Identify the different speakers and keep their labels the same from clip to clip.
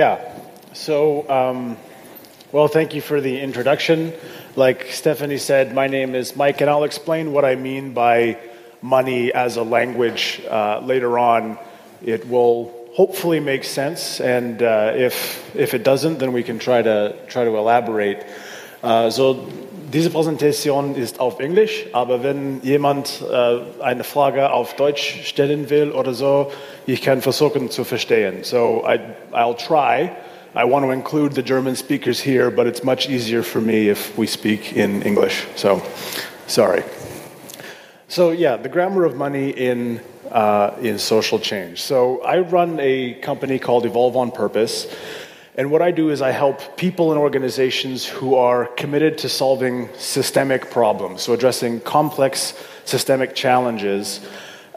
Speaker 1: Yeah. So, um, well, thank you for the introduction. Like Stephanie said, my name is Mike, and I'll explain what I mean by money as a language uh, later on. It will hopefully make sense, and uh, if if it doesn't, then we can try to try to elaborate. Uh, so diese Präsentation ist auf Englisch, aber wenn jemand äh, eine Frage auf Deutsch stellen will oder so, ich kann versuchen zu verstehen. So I, I'll try. I want to include the German speakers here, but it's much easier for me if we speak in English. So, sorry. So, yeah, the grammar of money in, uh, in social change. So, I run a company called Evolve on Purpose. And what I do is I help people and organizations who are committed to solving systemic problems, so addressing complex systemic challenges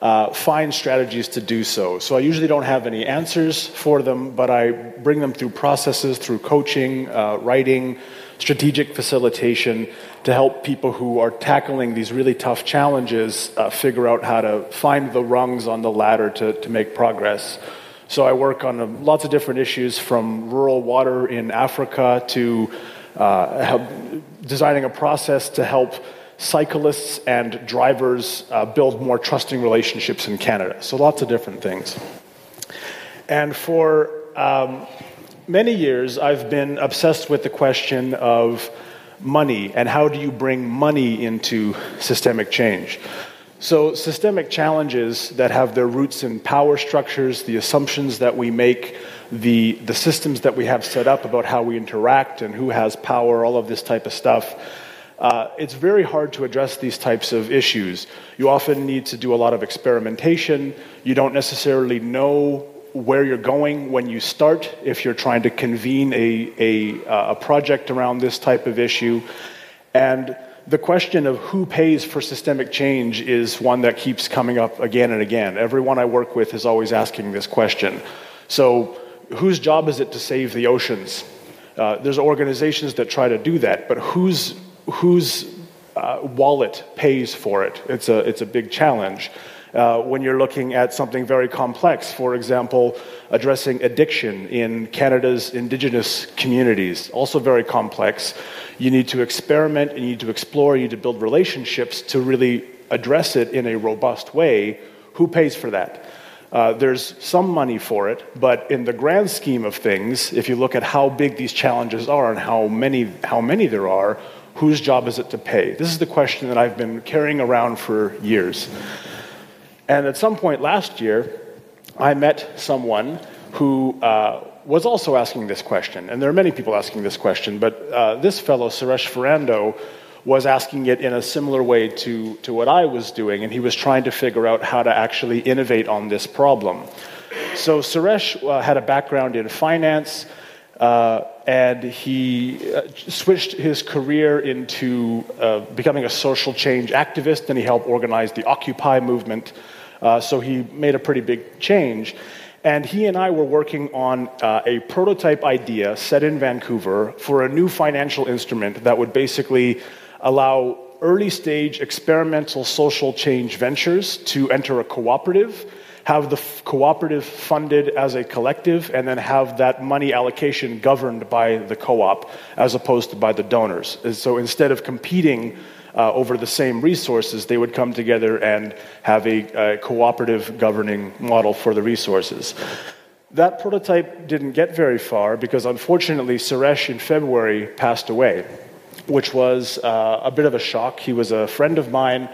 Speaker 1: uh, find strategies to do so. So I usually don't have any answers for them, but I bring them through processes, through coaching, uh, writing, strategic facilitation to help people who are tackling these really tough challenges uh, figure out how to find the rungs on the ladder to, to make progress. So I work on uh, lots of different issues from rural water in Africa to uh, designing a process to help cyclists and drivers uh, build more trusting relationships in Canada. So lots of different things. And for um, many years, I've been obsessed with the question of money and how do you bring money into systemic change. So, systemic challenges that have their roots in power structures, the assumptions that we make, the, the systems that we have set up about how we interact and who has power, all of this type of stuff uh, it's very hard to address these types of issues. You often need to do a lot of experimentation. You don't necessarily know where you're going when you start if you're trying to convene a, a, uh, a project around this type of issue. And the question of who pays for systemic change is one that keeps coming up again and again. Everyone I work with is always asking this question. So, whose job is it to save the oceans? Uh, there's organizations that try to do that, but whose whose uh, wallet pays for it. It's a, it's a big challenge. Uh, when you're looking at something very complex, for example, addressing addiction in Canada's Indigenous communities, also very complex. You need to experiment, you need to explore, you need to build relationships to really address it in a robust way. Who pays for that? Uh, there's some money for it, but in the grand scheme of things, if you look at how big these challenges are and how many, how many there are, whose job is it to pay? This is the question that I've been carrying around for years. And at some point last year, I met someone who uh, was also asking this question. And there are many people asking this question, but uh, this fellow, Suresh Fernando, was asking it in a similar way to, to what I was doing, and he was trying to figure out how to actually innovate on this problem. So Suresh uh, had a background in finance. Uh, and he uh, switched his career into uh, becoming a social change activist, and he helped organize the Occupy movement. Uh, so he made a pretty big change. And he and I were working on uh, a prototype idea set in Vancouver for a new financial instrument that would basically allow early stage experimental social change ventures to enter a cooperative have the cooperative funded as a collective, and then have that money allocation governed by the co op as opposed to by the donors. so instead of competing uh, over the same resources, they would come together and have a, a cooperative governing model for the resources. That prototype didn't get very far because unfortunately, Suresh in February passed away, which was uh, a bit of a shock. He was a friend of mine,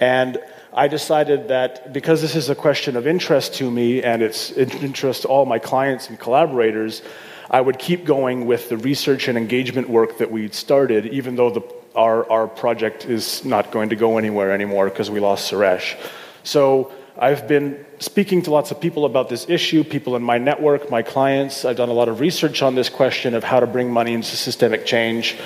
Speaker 1: and I decided that because this is a question of interest to me and it's interest to all my clients and collaborators, I would keep going with the research and engagement work that we'd started, even though the, our, our project is not going to go anywhere anymore because we lost Suresh. So I've been speaking to lots of people about this issue, people in my network, my clients. I've done a lot of research on this question of how to bring money into systemic change.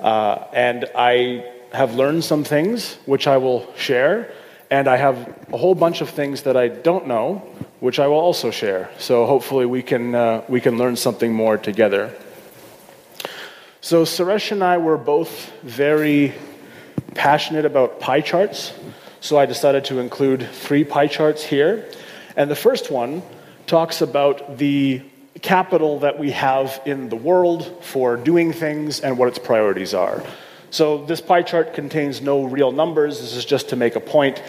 Speaker 1: Uh, and I have learned some things, which I will share. And I have a whole bunch of things that I don't know, which I will also share. So hopefully we can, uh, we can learn something more together. So Suresh and I were both very passionate about pie charts. So I decided to include three pie charts here. And the first one talks about the capital that we have in the world for doing things and what its priorities are. So this pie chart contains no real numbers. This is just to make a point.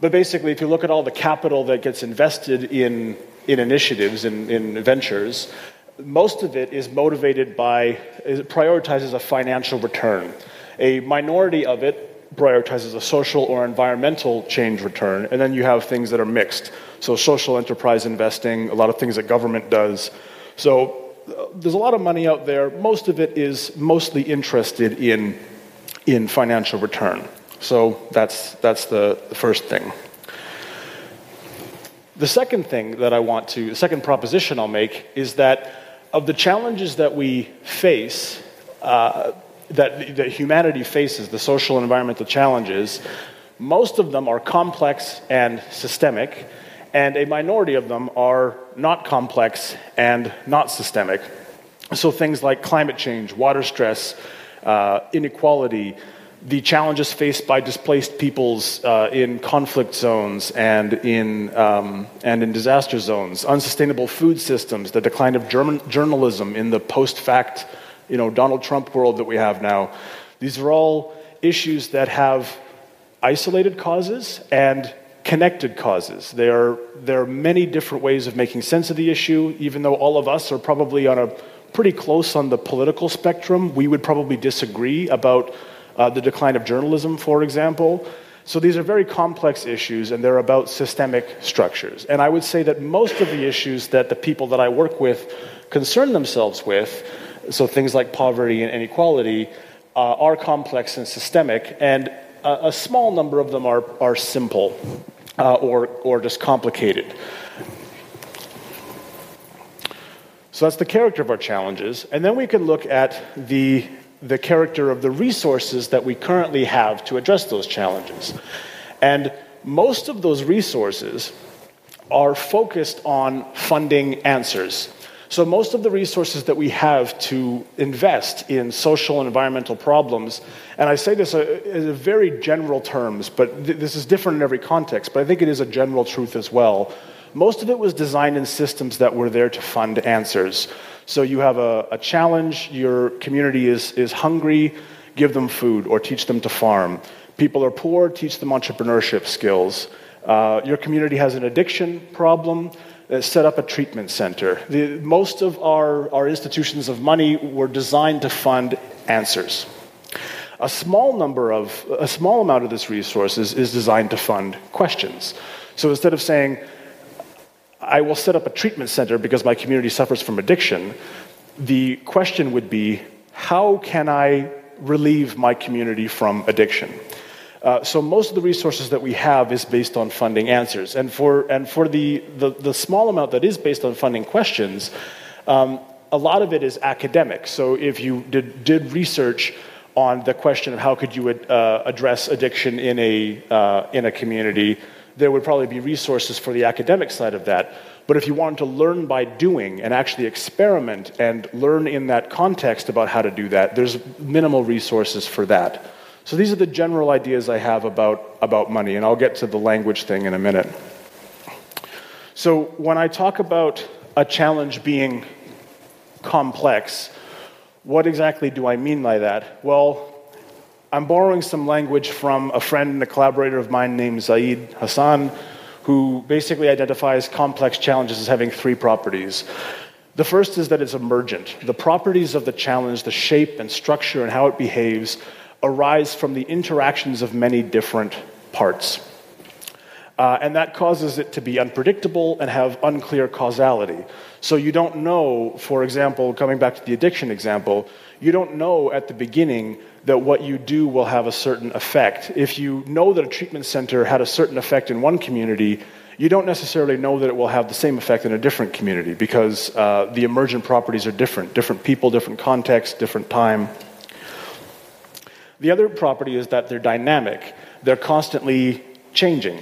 Speaker 1: But basically, if you look at all the capital that gets invested in, in initiatives, in, in ventures, most of it is motivated by, it prioritizes a financial return. A minority of it prioritizes a social or environmental change return, and then you have things that are mixed. So, social enterprise investing, a lot of things that government does. So, uh, there's a lot of money out there. Most of it is mostly interested in, in financial return. So, that's, that's the, the first thing. The second thing that I want to, the second proposition I'll make is that of the challenges that we face, uh, that, that humanity faces, the social and environmental challenges, most of them are complex and systemic, and a minority of them are not complex and not systemic. So things like climate change, water stress, uh, inequality, the challenges faced by displaced peoples uh, in conflict zones and in, um, and in disaster zones, unsustainable food systems, the decline of German, journalism in the post fact you know, Donald Trump world that we have now. These are all issues that have isolated causes and connected causes. There are, there are many different ways of making sense of the issue, even though all of us are probably on a pretty close on the political spectrum. We would probably disagree about uh, the decline of journalism, for example. So these are very complex issues, and they're about systemic structures. And I would say that most of the issues that the people that I work with concern themselves with, so things like poverty and inequality, uh, are complex and systemic, and a, a, small number of them are, are simple uh, or, or just complicated. So that's the character of our challenges. And then we can look at the the character of the resources that we currently have to address those challenges. And most of those resources are focused on funding answers. So, most of the resources that we have to invest in social and environmental problems, and I say this uh, in very general terms, but th- this is different in every context, but I think it is a general truth as well. Most of it was designed in systems that were there to fund answers. So you have a, a challenge, your community is, is hungry, give them food or teach them to farm. People are poor, teach them entrepreneurship skills. Uh, your community has an addiction problem, uh, set up a treatment center. The, most of our, our institutions of money were designed to fund answers. A small number of, a small amount of this resources is designed to fund questions. So instead of saying, I will set up a treatment center because my community suffers from addiction, the question would be how can I relieve my community from addiction? Uh, so most of the resources that we have is based on funding answers. And for, and for the, the, the small amount that is based on funding questions, um, a lot of it is academic. So if you did, did research on the question of how could you uh, address addiction in a, uh, in a community, there would probably be resources for the academic side of that. But if you wanted to learn by doing and actually experiment and learn in that context about how to do that, there's minimal resources for that. So these are the general ideas I have about, about money, and I'll get to the language thing in a minute. So when I talk about a challenge being complex, what exactly do I mean by that? Well, I'm borrowing some language from a friend and a collaborator of mine named Zaid Hassan, who basically identifies complex challenges as having three properties. The first is that it's emergent. The properties of the challenge, the shape and structure and how it behaves, arise from the interactions of many different parts. Uh, and that causes it to be unpredictable and have unclear causality. So you don't know, for example, coming back to the addiction example, you don't know at the beginning that what you do will have a certain effect. If you know that a treatment center had a certain effect in one community, you don't necessarily know that it will have the same effect in a different community because uh, the emergent properties are different different people, different context, different time. The other property is that they're dynamic, they're constantly changing.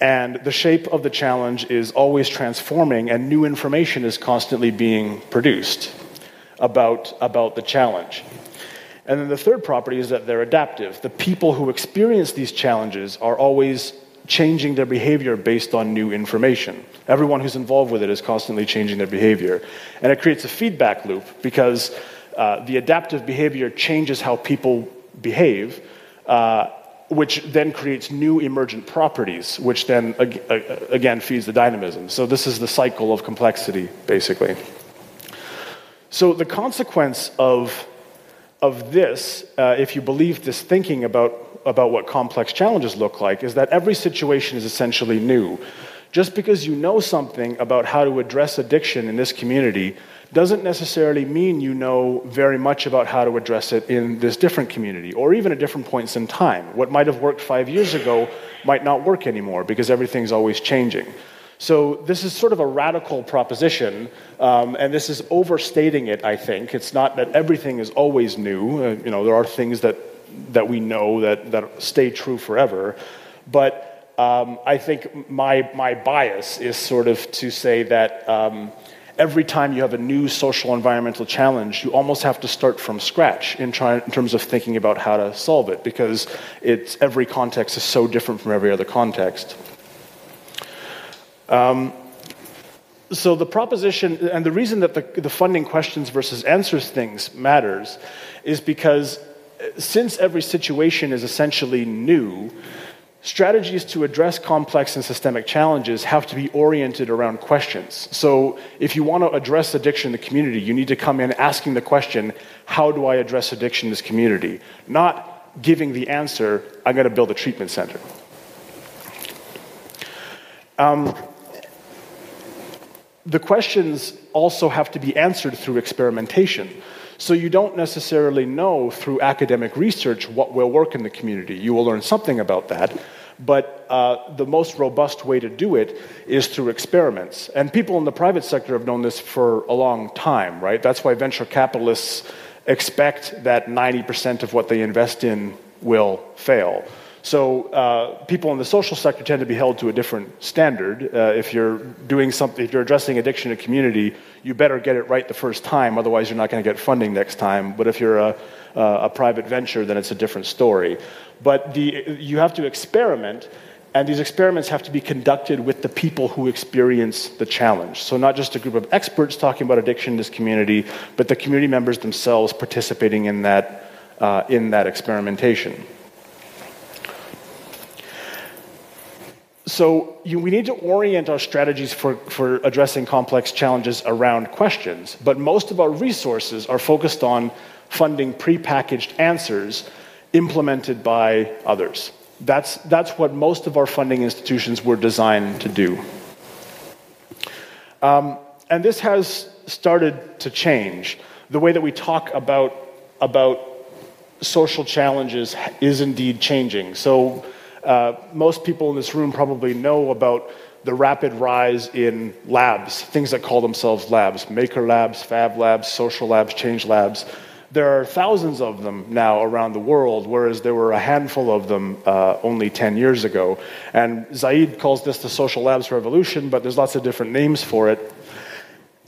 Speaker 1: And the shape of the challenge is always transforming, and new information is constantly being produced about, about the challenge. And then the third property is that they're adaptive. The people who experience these challenges are always changing their behavior based on new information. Everyone who's involved with it is constantly changing their behavior. And it creates a feedback loop because uh, the adaptive behavior changes how people behave, uh, which then creates new emergent properties, which then ag- again feeds the dynamism. So, this is the cycle of complexity, basically. So, the consequence of, of this, uh, if you believe this thinking about about what complex challenges look like is that every situation is essentially new. Just because you know something about how to address addiction in this community doesn't necessarily mean you know very much about how to address it in this different community or even at different points in time. What might have worked five years ago might not work anymore because everything's always changing. So, this is sort of a radical proposition, um, and this is overstating it, I think. It's not that everything is always new. Uh, you know, there are things that that we know that, that stay true forever. But um, I think my, my bias is sort of to say that um, every time you have a new social environmental challenge, you almost have to start from scratch in, try, in terms of thinking about how to solve it because it's, every context is so different from every other context. Um, so the proposition and the reason that the, the funding questions versus answers things matters is because since every situation is essentially new, strategies to address complex and systemic challenges have to be oriented around questions. So, if you want to address addiction in the community, you need to come in asking the question, How do I address addiction in this community? Not giving the answer, I'm going to build a treatment center. Um, the questions also have to be answered through experimentation. So you don't necessarily know through academic research what will work in the community. You will learn something about that, but uh, the most robust way to do it is through experiments. And people in the private sector have known this for a long time, right? That's why venture capitalists expect that 90% of what they invest in will fail. So uh, people in the social sector tend to be held to a different standard. Uh, if you're doing something, if you're addressing addiction in a community, you better get it right the first time. Otherwise, you're not going to get funding next time. But if you're a, a private venture, then it's a different story. But the, you have to experiment, and these experiments have to be conducted with the people who experience the challenge. So, not just a group of experts talking about addiction in this community, but the community members themselves participating in that, uh, in that experimentation. So you, we need to orient our strategies for, for addressing complex challenges around questions, but most of our resources are focused on funding prepackaged answers implemented by others. That's, that's what most of our funding institutions were designed to do. Um, and this has started to change. The way that we talk about, about social challenges is indeed changing. So uh, most people in this room probably know about the rapid rise in labs, things that call themselves labs maker labs, fab labs, social labs, change labs. There are thousands of them now around the world, whereas there were a handful of them uh, only 10 years ago. And Zaid calls this the social labs revolution, but there's lots of different names for it.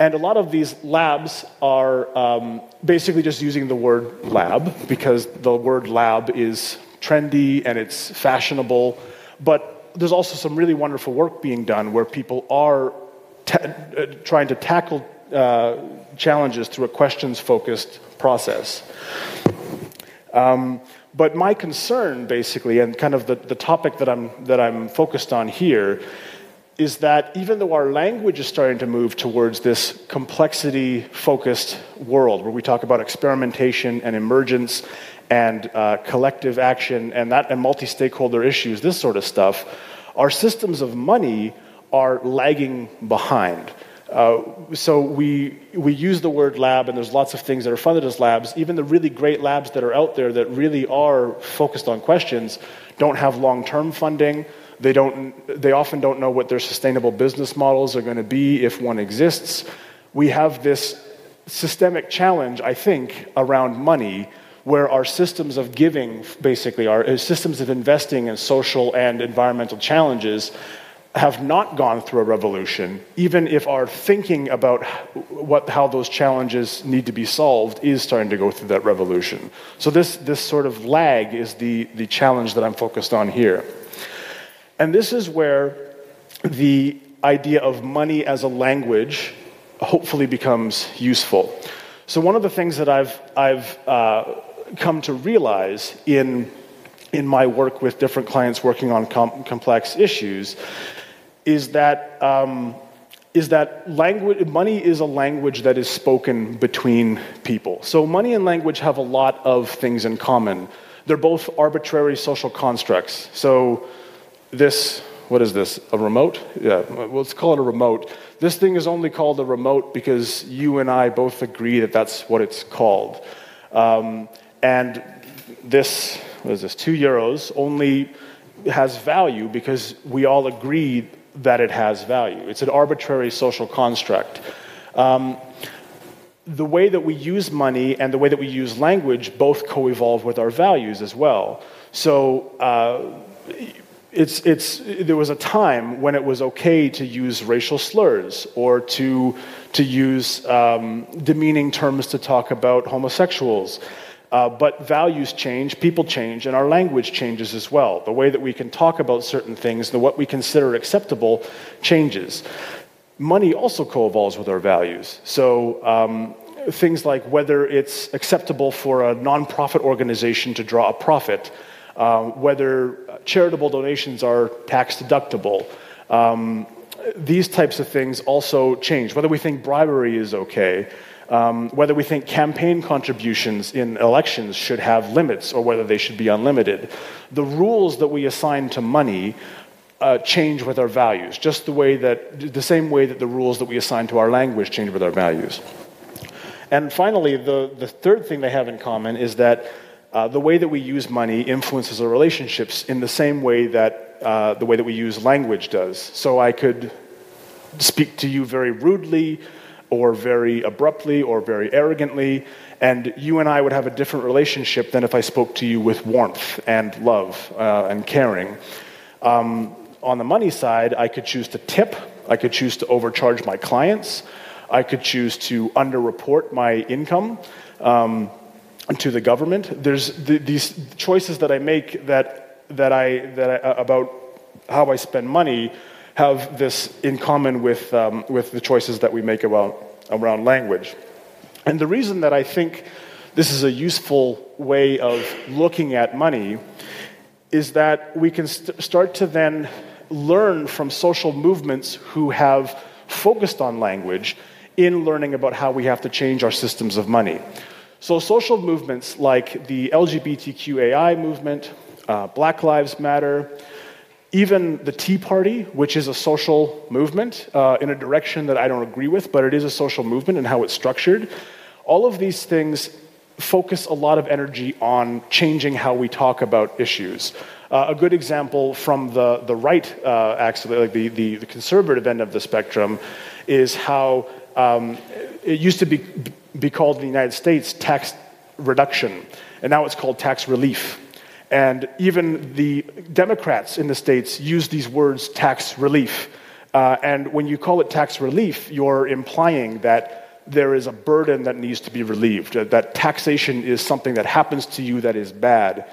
Speaker 1: And a lot of these labs are um, basically just using the word lab because the word lab is trendy and it's fashionable. But there's also some really wonderful work being done where people are ta- uh, trying to tackle uh, challenges through a questions focused process. Um, but my concern, basically, and kind of the, the topic that I'm, that I'm focused on here, is that even though our language is starting to move towards this complexity focused world where we talk about experimentation and emergence and uh, collective action and that and multi-stakeholder issues, this sort of stuff, our systems of money are lagging behind. Uh, so we we use the word lab, and there's lots of things that are funded as labs. Even the really great labs that are out there that really are focused on questions don't have long-term funding. They don't. They often don't know what their sustainable business models are going to be if one exists. We have this systemic challenge, I think, around money where our systems of giving, basically, our uh, systems of investing in social and environmental challenges, have not gone through a revolution, even if our thinking about what, how those challenges need to be solved is starting to go through that revolution. So, this, this sort of lag is the, the challenge that I'm focused on here. And this is where the idea of money as a language hopefully becomes useful. So, one of the things that I've, I've uh, come to realize in, in my work with different clients working on com- complex issues is that, um, is that language, money is a language that is spoken between people. So, money and language have a lot of things in common. They're both arbitrary social constructs. So, this what is this? A remote? Yeah, well, let's call it a remote. This thing is only called a remote because you and I both agree that that's what it's called. Um, and this, what is this, two euros, only has value because we all agree that it has value. It's an arbitrary social construct. Um, the way that we use money and the way that we use language both co evolve with our values as well. So, uh, it's, it's, there was a time when it was okay to use racial slurs or to, to use um, demeaning terms to talk about homosexuals. Uh, but values change, people change, and our language changes as well. The way that we can talk about certain things, the, what we consider acceptable, changes. Money also co evolves with our values. So, um, things like whether it's acceptable for a nonprofit organization to draw a profit um, whether charitable donations are tax deductible. Um, these types of things also change. Whether we think bribery is okay, um, whether we think campaign contributions in elections should have limits or whether they should be unlimited. The rules that we assign to money uh, change with our values, just the way that, the same way that the rules that we assign to our language change with our values. And finally, the, the third thing they have in common is that uh, the way that we use money influences our relationships in the same way that uh, the way that we use language does. So I could speak to you very rudely, or very abruptly, or very arrogantly, and you and I would have a different relationship than if I spoke to you with warmth and love uh, and caring. Um, on the money side, I could choose to tip, I could choose to overcharge my clients, I could choose to underreport my income. Um, to the government. There's the, these choices that I make that, that I, that I, about how I spend money have this in common with, um, with the choices that we make around, around language. And the reason that I think this is a useful way of looking at money is that we can st- start to then learn from social movements who have focused on language in learning about how we have to change our systems of money. So, social movements like the LGBTQAI movement, uh, Black Lives Matter, even the Tea Party, which is a social movement uh, in a direction that I don't agree with, but it is a social movement and how it's structured, all of these things focus a lot of energy on changing how we talk about issues. Uh, a good example from the, the right, uh, actually, like the, the, the, conservative end of the spectrum, is how um, it used to be be called in the United States tax reduction, and now it's called tax relief. And even the Democrats in the States use these words tax relief. Uh, and when you call it tax relief, you're implying that there is a burden that needs to be relieved, that taxation is something that happens to you that is bad.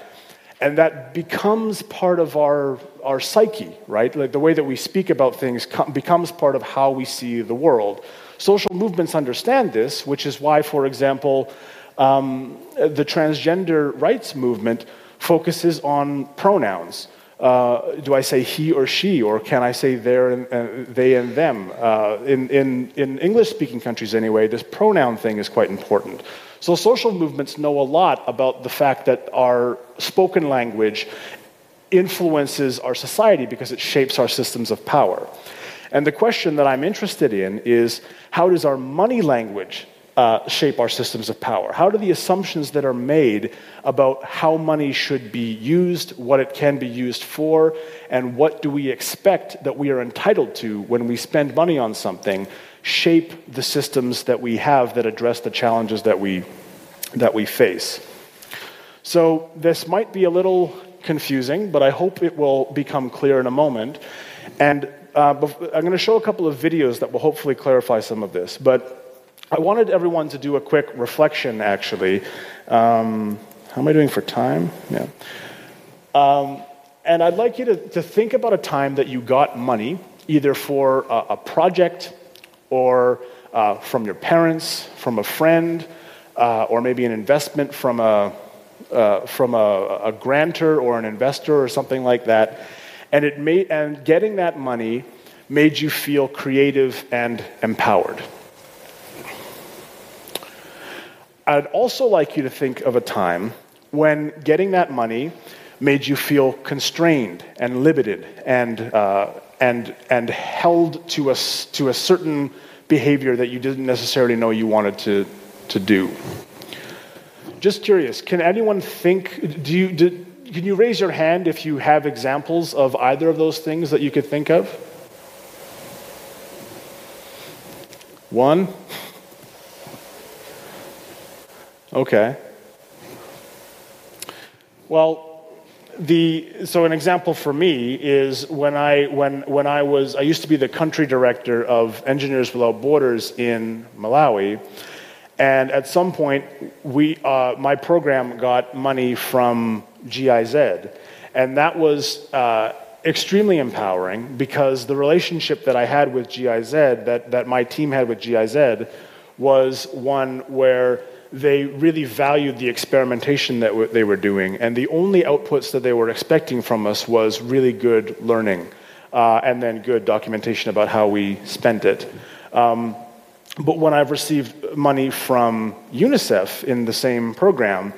Speaker 1: And that becomes part of our, our psyche, right? Like the way that we speak about things becomes part of how we see the world. Social movements understand this, which is why, for example, um, the transgender rights movement focuses on pronouns. Uh, do I say he or she, or can I say and, uh, they and them? Uh, in, in, in English speaking countries, anyway, this pronoun thing is quite important. So, social movements know a lot about the fact that our spoken language influences our society because it shapes our systems of power. And the question that I'm interested in is how does our money language uh, shape our systems of power? How do the assumptions that are made about how money should be used, what it can be used for, and what do we expect that we are entitled to when we spend money on something shape the systems that we have that address the challenges that we, that we face? So, this might be a little confusing, but I hope it will become clear in a moment. And uh, I'm going to show a couple of videos that will hopefully clarify some of this. But I wanted everyone to do a quick reflection, actually. Um, how am I doing for time? Yeah. Um, and I'd like you to, to think about a time that you got money, either for a, a project or uh, from your parents, from a friend, uh, or maybe an investment from a, uh, from a, a grantor or an investor or something like that. And, it made, and getting that money made you feel creative and empowered. I'd also like you to think of a time when getting that money made you feel constrained and limited and, uh, and, and held to a, to a certain behavior that you didn't necessarily know you wanted to, to do. Just curious, can anyone think, do you, can you raise your hand if you have examples of either of those things that you could think of? One? Okay. Well, the, so an example for me is when I, when, when I was, I used to be the country director of Engineers Without Borders in Malawi. And at some point, we, uh, my program got money from GIZ. And that was uh, extremely empowering because the relationship that I had with GIZ, that, that my team had with GIZ, was one where they really valued the experimentation that w- they were doing. And the only outputs that they were expecting from us was really good learning uh, and then good documentation about how we spent it. Um, but when I've received money from UNICEF in the same program,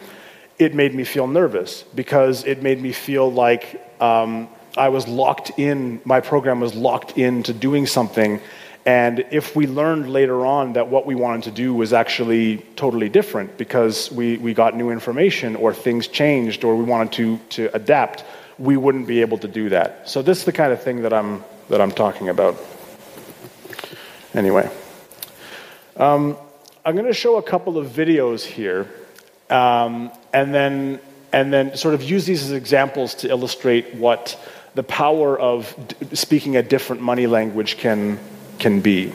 Speaker 1: it made me feel nervous because it made me feel like um, I was locked in, my program was locked into doing something and if we learned later on that what we wanted to do was actually totally different because we, we got new information or things changed or we wanted to, to adapt, we wouldn't be able to do that. So this is the kind of thing that I'm, that I'm talking about. Anyway, um, I'm going to show a couple of videos here um, and, then, and then sort of use these as examples to illustrate what the power of speaking a different money language can, can be.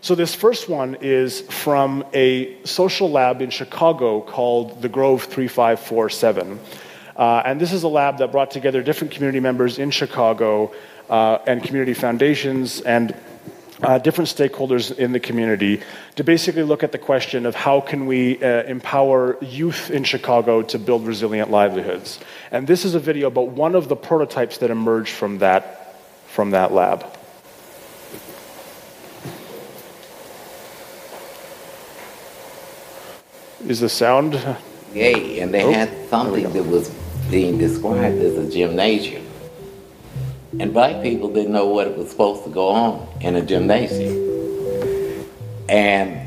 Speaker 1: So, this first one is from a social lab in Chicago called the Grove 3547. Uh, and this is a lab that brought together different community members in Chicago uh, and community foundations and uh, different stakeholders in the community to basically look at the question of how can we uh, empower youth in Chicago to build resilient livelihoods. And this is a video about one of the prototypes that emerged from that, from that lab. Is the sound?
Speaker 2: Yay, and they
Speaker 1: Oh,
Speaker 2: had something that was being described as a gymnasium. And black people didn't know what it was supposed to go on in a gymnasium. And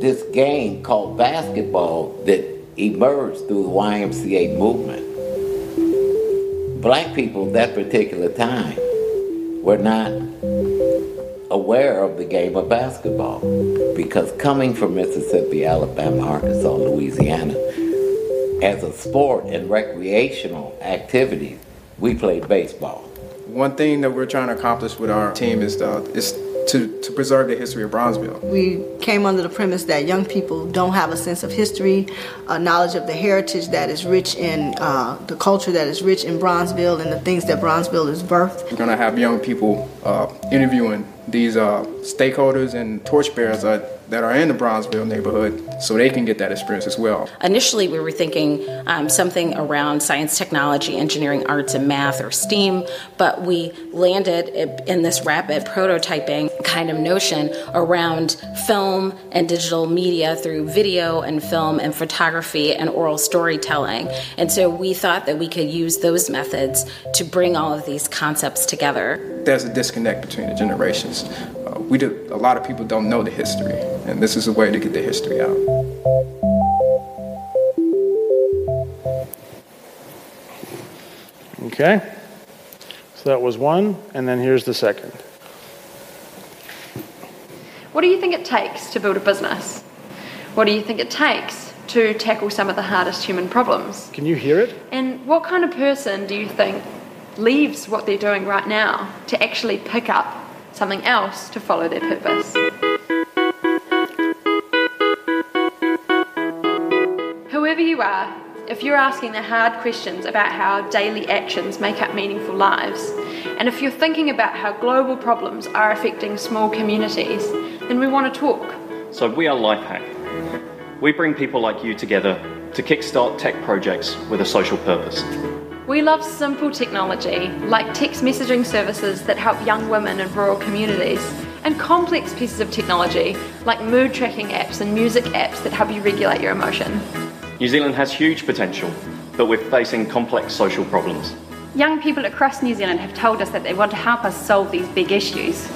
Speaker 2: this game called basketball that emerged through the YMCA movement. Black people at that particular time were not aware of the game of basketball because coming from Mississippi, Alabama, Arkansas, Louisiana, as a sport and recreational activity, we played baseball.
Speaker 3: One thing that we're trying to accomplish with our team is, uh, is to, to preserve the history of Bronzeville.
Speaker 4: We came under the premise that young people don't have a sense of history, a knowledge of the heritage that is rich in uh, the culture that is rich in Bronzeville and the things that Bronzeville is birthed.
Speaker 3: We're going to have young people uh, interviewing these uh, stakeholders and torchbearers uh, that are in the Bronzeville neighborhood so they can get that experience as well.
Speaker 5: Initially, we were thinking um, something around science, technology, engineering, arts, and math or STEAM, but we landed in this rapid prototyping kind of notion around film and digital media through video and film and photography and oral storytelling. And so we thought that we could use those methods to bring all of these concepts together.
Speaker 3: There's a disconnect between the generations. Uh, we do, a lot of people don't know the history, and this is a way to get the history out.
Speaker 1: Okay. So that was one, and then here's the second.
Speaker 6: What do you think it takes to build a business? What do you think it takes to tackle some of the hardest human problems?
Speaker 1: Can you hear it?
Speaker 6: And what kind of person do you think leaves what they're doing right now to actually pick up something else to follow their purpose? Whoever you are, if you're asking the hard questions about how daily actions make up meaningful lives, and if you're thinking about how global problems are affecting small communities, then we want to talk.
Speaker 7: So we are Lifehack. We bring people like you together to kickstart tech projects with a social purpose.
Speaker 6: We love simple technology like text messaging services that help young women in rural communities, and complex pieces of technology like mood tracking apps and music apps that help you regulate your emotion.
Speaker 7: New Zealand has huge potential, but we're facing complex social problems.
Speaker 8: Young people across New Zealand have told us that they want to help us solve these big issues.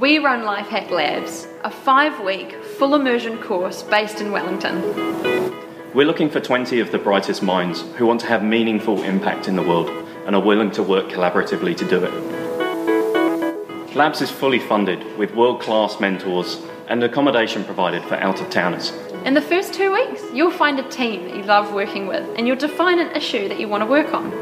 Speaker 6: We run Lifehack Labs, a five week full immersion course based in Wellington.
Speaker 7: We're looking for 20 of the brightest minds who want to have meaningful impact in the world and are willing to work collaboratively to do it. Labs is fully funded with world class mentors and accommodation provided for out of towners.
Speaker 6: In the first two weeks, you'll find a team that you love working with and you'll define an issue that you want to work on.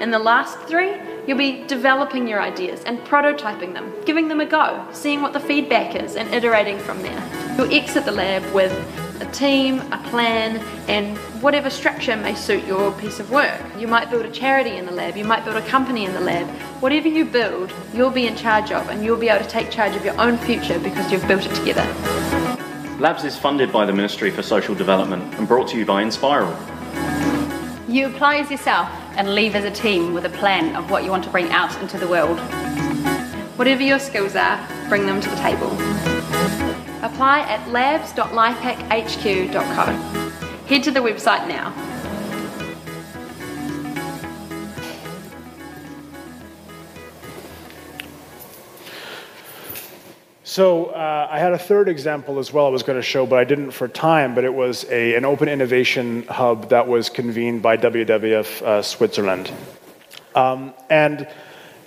Speaker 6: In the last three, you'll be developing your ideas and prototyping them, giving them a go, seeing what the feedback is, and iterating from there. You'll exit the lab with a team, a plan, and whatever structure may suit your piece of work. You might build a charity in the lab, you might build a company in the lab. Whatever you build, you'll be in charge of, and you'll be able to take charge of your own future because you've built it together.
Speaker 7: Labs is funded by the Ministry for Social Development and brought to you by Enspiral.
Speaker 8: You apply as yourself and leave as a team with a plan of what you want to bring out into the world.
Speaker 6: Whatever your skills are, bring them to the table. Apply at labs.lifehackhq.co. Head to the website now.
Speaker 1: So uh, I had a third example as well I was going to show, but I didn't for time. But it was a, an open innovation hub that was convened by WWF uh, Switzerland. Um, and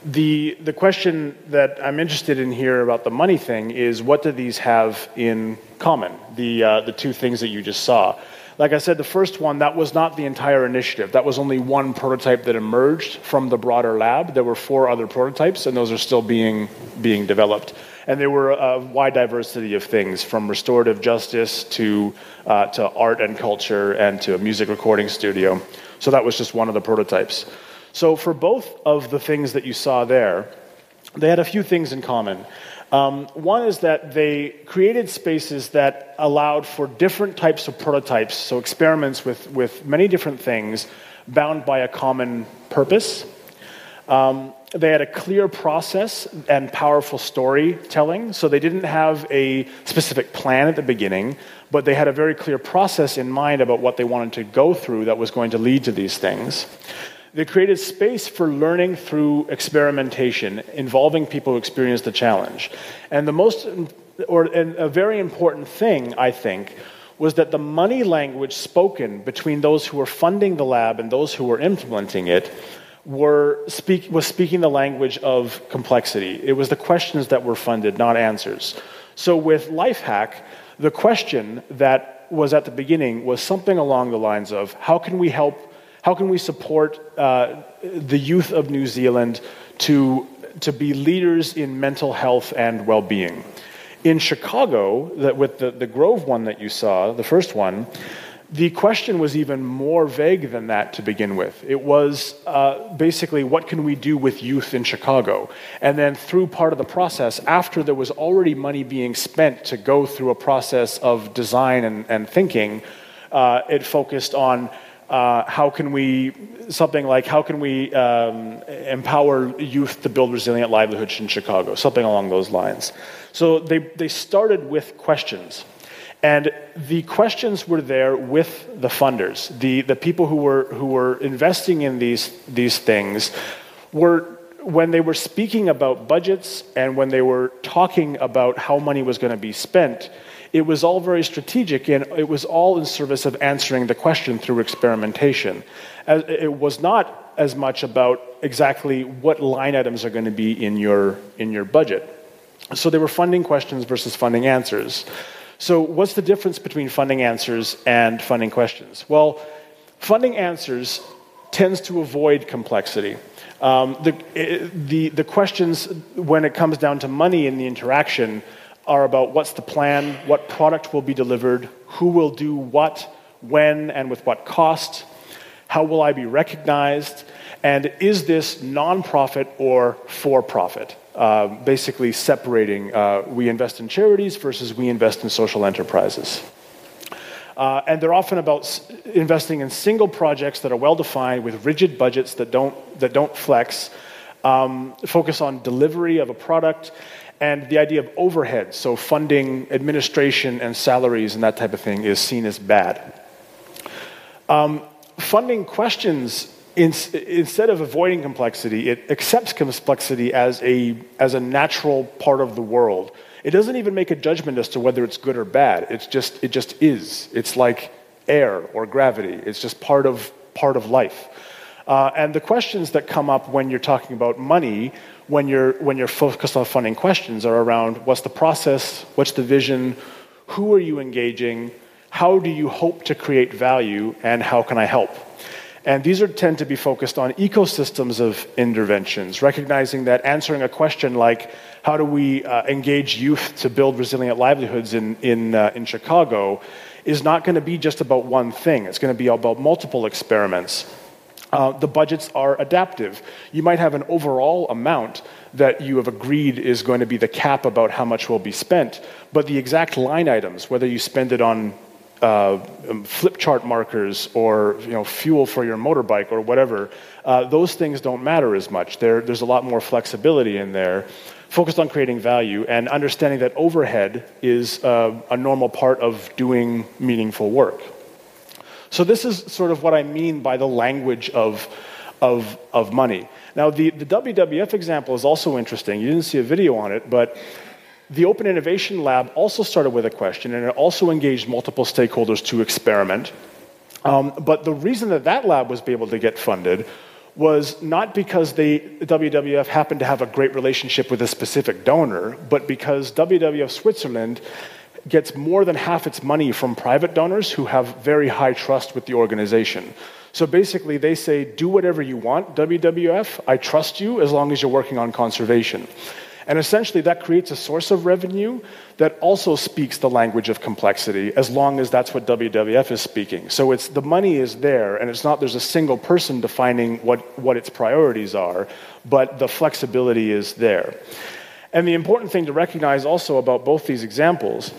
Speaker 1: the, the question that I'm interested in here about the money thing is what do these have in common? The, uh, the two things that you just saw. Like I said, the first one, that was not the entire initiative. That was only one prototype that emerged from the broader lab. There were four other prototypes, and those are still being, being developed. And there were a wide diversity of things, from restorative justice to, uh, to art and culture and to a music recording studio. So that was just one of the prototypes. So for both of the things that you saw there, they had a few things in common. Um, one is that they created spaces that allowed for different types of prototypes, so experiments with, with many different things bound by a common purpose. Um, they had a clear process and powerful storytelling, so they didn't have a specific plan at the beginning, but they had a very clear process in mind about what they wanted to go through that was going to lead to these things. They created space for learning through experimentation, involving people who experience the challenge. And the most, or and a very important thing, I think, was that the money language spoken between those who were funding the lab and those who were implementing it were speak, was speaking the language of complexity. It was the questions that were funded, not answers. So with Lifehack, the question that was at the beginning was something along the lines of how can we help how can we support uh, the youth of New Zealand to, to be leaders in mental health and well being? In Chicago, that with the, the Grove one that you saw, the first one, the question was even more vague than that to begin with. It was uh, basically, what can we do with youth in Chicago? And then, through part of the process, after there was already money being spent to go through a process of design and, and thinking, uh, it focused on uh, how can we, something like, how can we um, empower youth to build resilient livelihoods in Chicago? Something along those lines. So they, they started with questions. And the questions were there with the funders. The, the people who were, who were investing in these, these things were, when they were speaking about budgets and when they were talking about how money was going to be spent, it was all very strategic and it was all in service of answering the question through experimentation. It was not as much about exactly what line items are going to be in your, in your budget. So they were funding questions versus funding answers. So, what's the difference between funding answers and funding questions? Well, funding answers tends to avoid complexity. Um, the, the, the questions, when it comes down to money in the interaction, are about what's the plan, what product will be delivered, who will do what, when, and with what cost, how will I be recognized, and is this nonprofit or for profit? Uh, basically, separating uh, we invest in charities versus we invest in social enterprises. Uh, and they're often about s- investing in single projects that are well defined with rigid budgets that don't, that don't flex, um, focus on delivery of a product, and the idea of overhead, so funding, administration, and salaries and that type of thing, is seen as bad. Um, funding questions in, instead of avoiding complexity, it accepts complexity as a, as a natural part of the world. It doesn't even make a judgment as to whether it's good or bad. It's just, it just is. It's like air or gravity. It's just part of, part of life. Uh, and the questions that come up when you're talking about money, when you're, when you're focused on funding questions, are around what's the process, what's the vision, who are you engaging, how do you hope to create value, and how can I help? And these are, tend to be focused on ecosystems of interventions, recognizing that answering a question like, how do we uh, engage youth to build resilient livelihoods in, in, uh, in Chicago, is not going to be just about one thing. It's going to be about multiple experiments. Uh, the budgets are adaptive. You might have an overall amount that you have agreed is going to be the cap about how much will be spent, but the exact line items, whether you spend it on uh, um, flip chart markers or you know, fuel for your motorbike or whatever, uh, those things don't matter as much. There, there's a lot more flexibility in there, focused on creating value and understanding that overhead is uh, a normal part of doing meaningful work. So, this is sort of what I mean by the language of, of, of money. Now, the, the WWF example is also interesting. You didn't see a video on it, but the Open Innovation Lab also started with a question, and it also engaged multiple stakeholders to experiment. Um, but the reason that that lab was able to get funded was not because the WWF happened to have a great relationship with a specific donor, but because WWF Switzerland gets more than half its money from private donors who have very high trust with the organization. So basically, they say, do whatever you want, WWF. I trust you as long as you're working on conservation. And essentially, that creates a source of revenue that also speaks the language of complexity, as long as that's what WWF is speaking. So it's the money is there, and it's not there's a single person defining what, what its priorities are, but the flexibility is there. And the important thing to recognize also about both these examples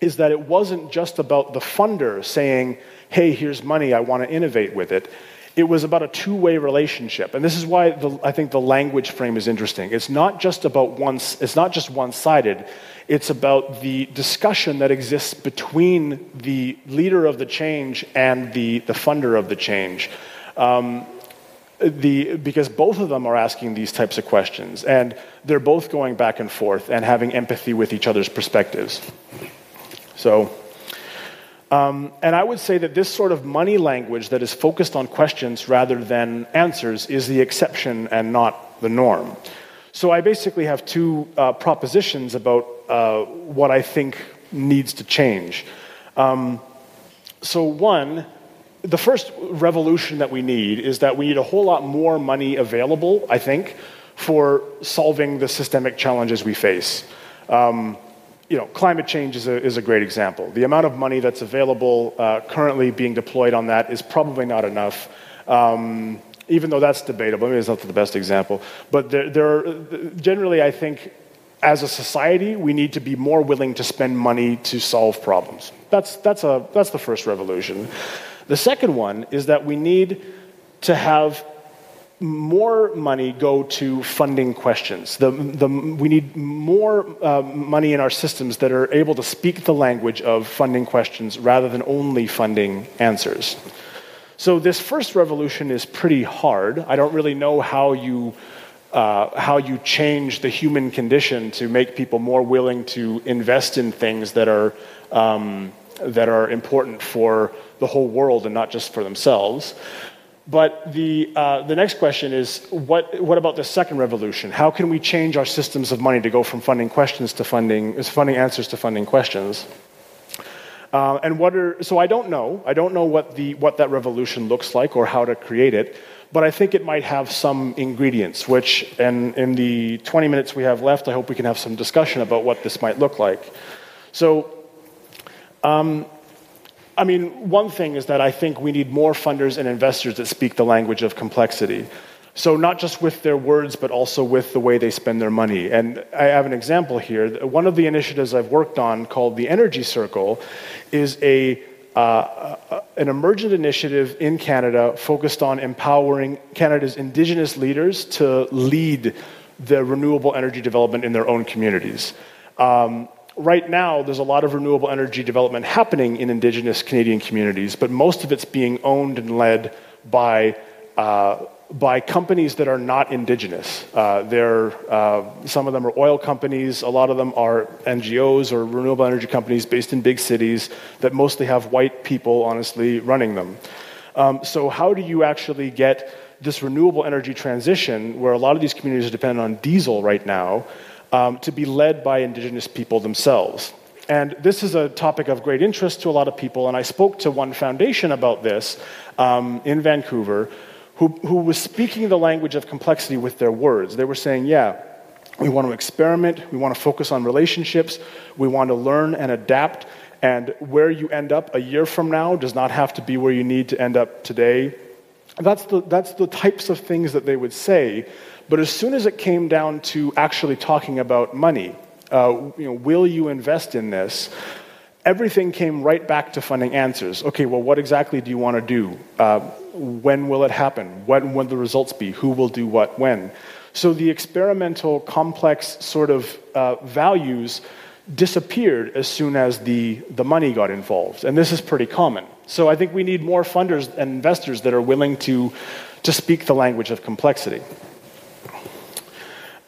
Speaker 1: is that it wasn't just about the funder saying, hey, here's money, I want to innovate with it. It was about a two-way relationship. And this is why the, i think the language frame is interesting. It's not just about one it's not just one-sided. It's about the discussion that exists between the leader of the change and the, the funder of the change. Um, the, because both of them are asking these types of questions and they're both going back and forth and having empathy with each other's perspectives so um, and I would say that this sort of money language that is focused on questions rather than answers is the exception and not the norm. So I basically have two uh, propositions about uh, what I think needs to change. Um, so, one, the first revolution that we need is that we need a whole lot more money available, I think, for solving the systemic challenges we face. Um, you know, climate change is a, is a great example. The amount of money that's available uh, currently being deployed on that is probably not enough. Um, even though that's debatable, maybe it's not the best example. But there, there are, generally, I think, as a society, we need to be more willing to spend money to solve problems. That's, that's, a, that's the first revolution. The second one is that we need to have more money go to funding questions. The, the, we need more uh, money in our systems that are able to speak the language of funding questions rather than only funding answers. So, this first revolution is pretty hard. I don't really know how you, uh, how you change the human condition to make people more willing to invest in things that are, um, that are important for the whole world and not just for themselves. But the, uh, the next question is what, what about the second revolution? How can we change our systems of money to go from funding questions to funding, is funding answers to funding questions? Uh, and what are, so I don't know. I don't know what, the, what that revolution looks like or how to create it. but I think it might have some ingredients, which, and in the 20 minutes we have left, I hope we can have some discussion about what this might look like. So, um, I mean, one thing is that I think we need more funders and investors that speak the language of complexity. So, not just with their words, but also with the way they spend their money. And I have an example here. One of the initiatives I've worked on called the Energy Circle is a uh, uh, an emergent initiative in Canada focused on empowering Canada's Indigenous leaders to lead the renewable energy development in their own communities. Um, right now, there's a lot of renewable energy development happening in Indigenous Canadian communities, but most of it's being owned and led by uh, by companies that are not indigenous. Uh, uh, some of them are oil companies, a lot of them are NGOs or renewable energy companies based in big cities that mostly have white people, honestly, running them. Um, so, how do you actually get this renewable energy transition, where a lot of these communities are dependent on diesel right now, um, to be led by indigenous people themselves? And this is a topic of great interest to a lot of people, and I spoke to one foundation about this um, in Vancouver who, who was speaking the language of complexity with their words. They were saying, yeah, we want to experiment, we want to focus on relationships, we want to learn and adapt, and where you end up a year from now does not have to be where you need to end up today. That's the, that's the types of things that they would say. But as soon as it came down to actually talking about money, uh, you know, will you invest in this? everything came right back to funding answers. Okay, well, what exactly do you want to do? Uh, when will it happen? When will the results be? Who will do what when? So the experimental, complex sort of uh, values disappeared as soon as the, the money got involved. And this is pretty common. So I think we need more funders and investors that are willing to, to speak the language of complexity.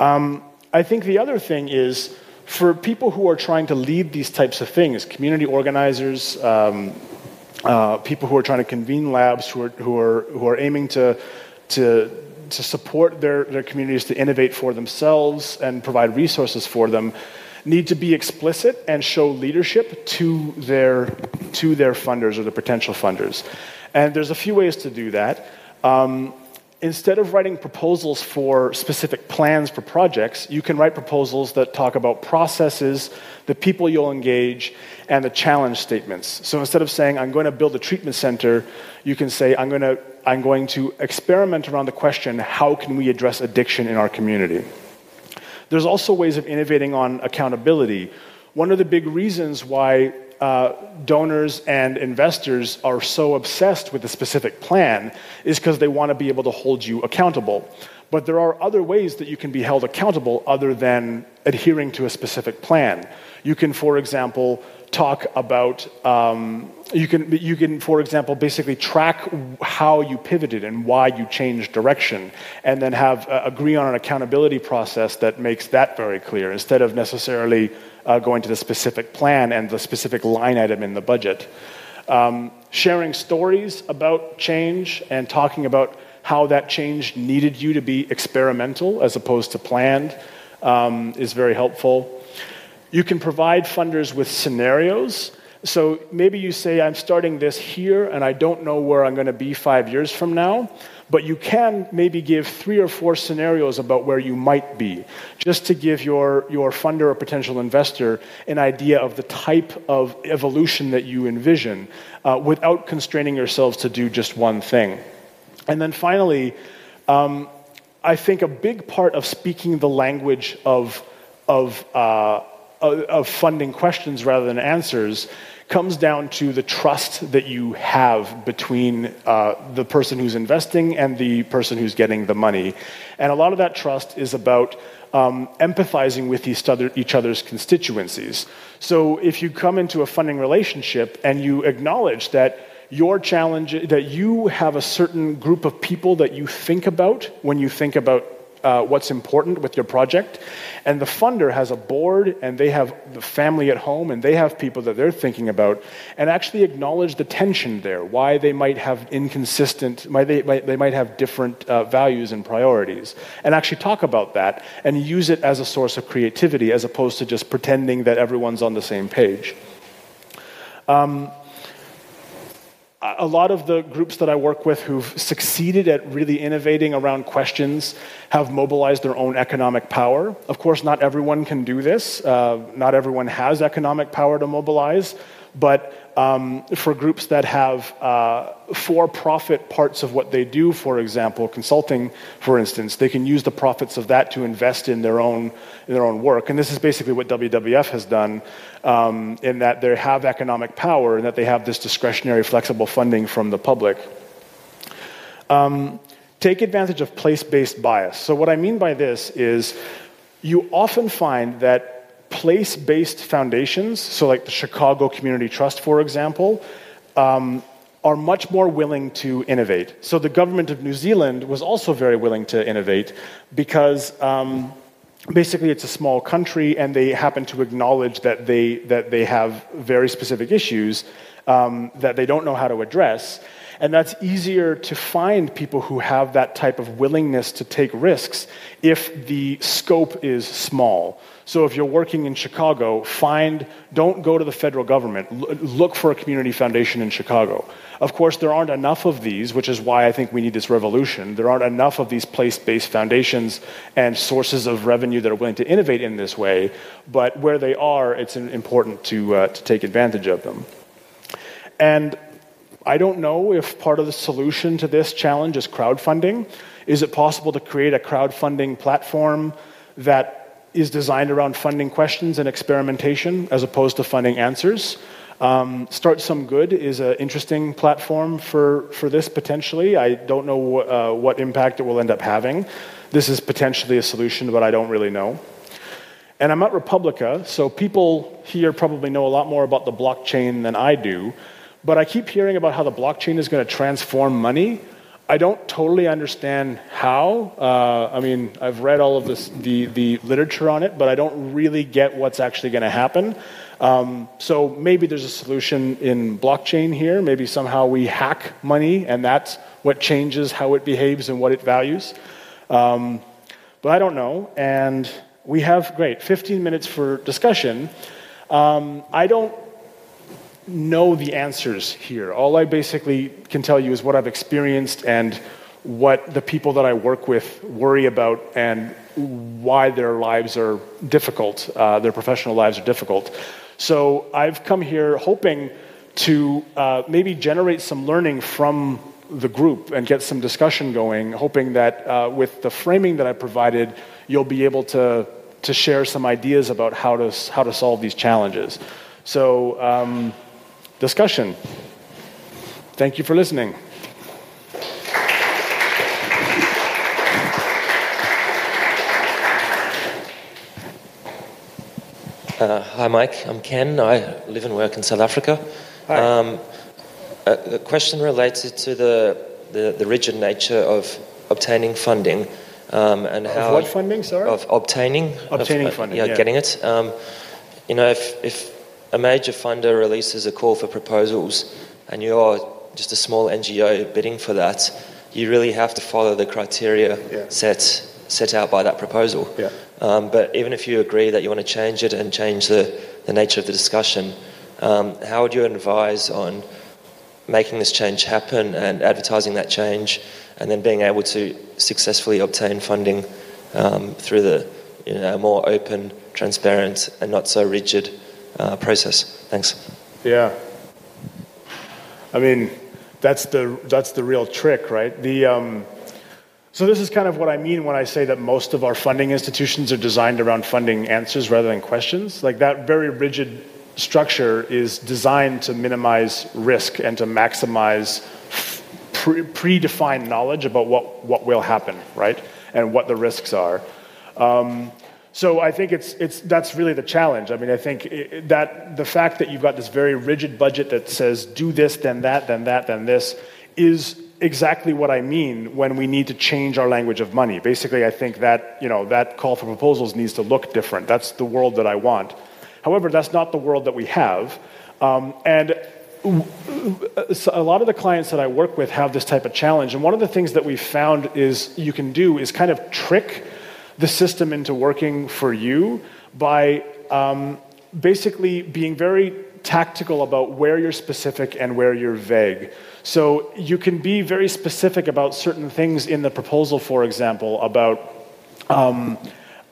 Speaker 1: Um, I think the other thing is for people who are trying to lead these types of things, community organizers, um, uh, people who are trying to convene labs, who are, who are, who are aiming to, to, to support their, their communities to innovate for themselves and provide resources for them, need to be explicit and show leadership to their, to their funders or the potential funders. And there's a few ways to do that. Um, instead of writing proposals for specific plans for projects, you can write proposals that talk about processes, the people you'll engage, and the challenge statements. So instead of saying, I'm going to build a treatment center, you can say, I'm going to, I'm going to experiment around the question, how can we address addiction in our community? There's also ways of innovating on accountability. One of the big reasons why uh, donors and investors are so obsessed with a specific plan is because they want to be able to hold you accountable. But there are other ways that you can be held accountable other than adhering to a specific plan. You can, for example, talk about um, you can you can for example basically track how you pivoted and why you changed direction and then have uh, agree on an accountability process that makes that very clear instead of necessarily uh, going to the specific plan and the specific line item in the budget. Um, sharing stories about change and talking about how that change needed you to be experimental as opposed to planned um, is very helpful. You can provide funders with scenarios. So maybe you say, I'm starting this here and I don't know where I'm going to be five years from now but you can maybe give three or four scenarios about where you might be, just to give your, your funder or potential investor an idea of the type of evolution that you envision uh, without constraining yourselves to do just one thing. And then finally, um, I think a big part of speaking the language of, of, uh, of funding questions rather than answers comes down to the trust that you have between uh, the person who's investing and the person who's getting the money. And a lot of that trust is about um, empathizing with each, each other's constituencies. So if you come into a funding relationship and you acknowledge that your challenge, that you have a certain group of people that you think about when you think about uh, what's important with your project. And the funder has a board and they have the family at home and they have people that they're thinking about and actually acknowledge the tension there, why they might have inconsistent, why they, might, they might have different uh, values and priorities. And actually talk about that and use it as a source of creativity as opposed to just pretending that everyone's on the same page. Um, a lot of the groups that I work with who've succeeded at really innovating around questions have mobilized their own economic power. Of course, not everyone can do this. Uh, not everyone has economic power to mobilize. But um, for groups that have uh, for profit parts of what they do, for example, consulting, for instance, they can use the profits of that to invest in their own, in their own work. And this is basically what WWF has done um, in that they have economic power and that they have this discretionary, flexible funding from the public. Um, take advantage of place based bias. So, what I mean by this is you often find that place based foundations, so like the Chicago Community Trust, for example, um, are much more willing to innovate. So the government of New Zealand was also very willing to innovate because um, basically it's a small country and they happen to acknowledge that they, that they have very specific issues um, that they don't know how to address. And that's easier to find people who have that type of willingness to take risks if the scope is small. So if you're working in Chicago, find, don't go to the federal government. look for a community foundation in Chicago. Of course, there aren't enough of these, which is why I think we need this revolution. There aren't enough of these place based foundations and sources of revenue that are willing to innovate in this way. But where they are, it's important to, uh, to take advantage of them. And I don't know if part of the solution to this challenge is crowdfunding. Is it possible to create a crowdfunding platform that is designed around funding questions and experimentation as opposed to funding answers? Um, StartSomeGood is an interesting platform for, for this potentially. I don't know uh, what impact it will end up having. This is potentially a solution, but I don't really know. And I'm at re:publica, so people here probably know a lot more about the blockchain than I do. But I keep hearing about how the blockchain is going to transform money. I don't totally understand how. Uh, I mean, I've read all of this, the, the literature on it, but I don't really get what's actually going to happen. Um, so maybe there's a solution in blockchain here. Maybe somehow we hack money, and that's what changes how it behaves and what it values. Um, but I don't know. And we have, great, 15 minutes for discussion. Um, I don't know the answers here. All I basically can tell you is what I've experienced and what the people that I work with worry about and why their lives are difficult, uh, their professional lives are difficult. So I've come here hoping to uh, maybe generate some learning from the group and get some discussion going, hoping that uh, with the framing that I provided, you'll be able to, to share some ideas about how to, how to solve these challenges. So, um, discussion. Thank you for listening.
Speaker 9: Uh, hi, Mike. I'm Ken. I live and work in South Africa. Um, a, a, question related to the, the, the, rigid nature of obtaining funding um, and
Speaker 1: of
Speaker 9: how.
Speaker 1: what funding, sorry?
Speaker 9: Of obtaining.
Speaker 1: Obtaining
Speaker 9: of,
Speaker 1: uh, funding.
Speaker 9: Yeah,
Speaker 1: yeah,
Speaker 9: getting it. Um, you know, if, if a major funder releases a call for proposals and you're just a small NGO bidding for that, you really have to follow the criteria
Speaker 1: yeah.
Speaker 9: set set out by that proposal.
Speaker 1: Yeah.
Speaker 9: Um, but even if you agree that you want to change it and change the, the nature of the discussion, um, how would you advise on making this change happen and advertising that change and then being able to successfully obtain funding um, through the you know, more open, transparent, and not so rigid uh, process. Thanks.
Speaker 1: Yeah. I mean, that's the that's the real trick, right? The um, so this is kind of what I mean when I say that most of our funding institutions are designed around funding answers rather than questions. Like that very rigid structure is designed to minimize risk and to maximize pre- predefined knowledge about what, what will happen, right? And what the risks are. Um, so I think it's, it's, that's really the challenge. I mean, I think it, that the fact that you've got this very rigid budget that says do this, then that, then that, then this, is exactly what I mean when we need to change our language of money. Basically, I think that, you know, that call for proposals needs to look different. That's the world that I want. However, that's not the world that we have. Um, and a lot of the clients that I work with have this type of challenge. And one of the things that we've found is you can do is kind of trick the system into working for you by um, basically being very tactical about where you're specific and where you're vague. So you can be very specific about certain things in the proposal, for example, about um,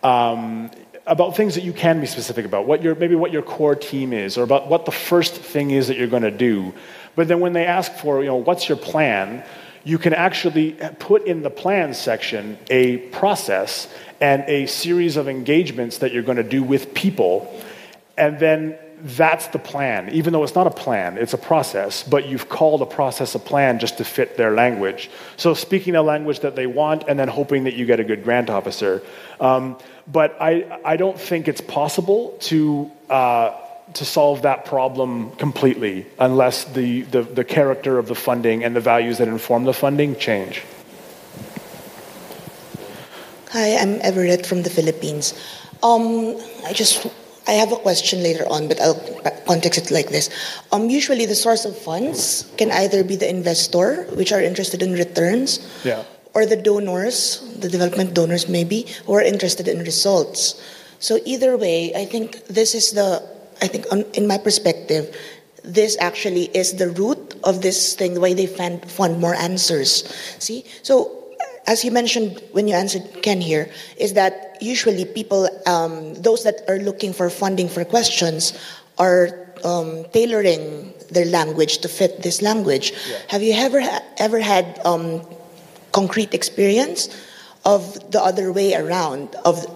Speaker 1: um, about things that you can be specific about, what your maybe what your core team is, or about what the first thing is that you're going to do. But then when they ask for, you know, what's your plan, you can actually put in the plan section a process and a series of engagements that you're going to do with people, and then that's the plan, even though it's not a plan, it's a process, but you've called a process a plan just to fit their language. So speaking a language that they want and then hoping that you get a good grant officer. Um, but I, I don't think it's possible to, uh, to solve that problem completely unless the, the, the character of the funding and the values that inform the funding change.
Speaker 10: Hi, I'm Everett from the Philippines. Um, I just I have a question later on, but I'll context it like this. Um, usually, the source of funds can either be the investor, which are interested in returns,
Speaker 1: Yeah.
Speaker 10: or the donors, the development donors maybe, who are interested in results. So either way, I think this is the, I think on, in my perspective, this actually is the root of this thing, the way they fund, fund more answers. See? So as you mentioned when you answered Ken here, is that usually people, um, those that are looking for funding for questions, are um, tailoring their language to fit this language. Have you ever ever had um, concrete experience of the other way around of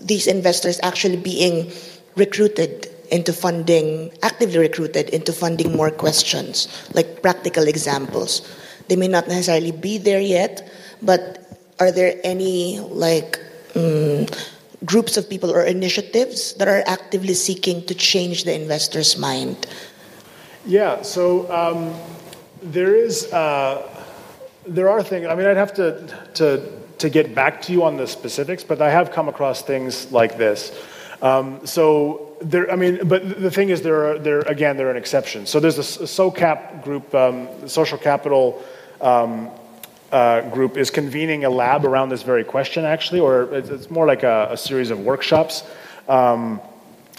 Speaker 10: these investors actually being recruited into funding, actively recruited into funding more questions, like practical examples? They may not necessarily be there yet, but are there any like um, groups of people or initiatives that are actively seeking to change the investor's mind?
Speaker 1: Yeah, so um, there is, uh, there are things, I mean, I'd have to, to, to get back to you on the specifics, but I have come across things like this. Um, so there, I mean, but the thing is, there are, there again, they're an exception. So there's a, SOCAP group, um, Social Capital um, uh, group, is convening a lab around this very question, actually, or it's, it's more like a, a, series of workshops um,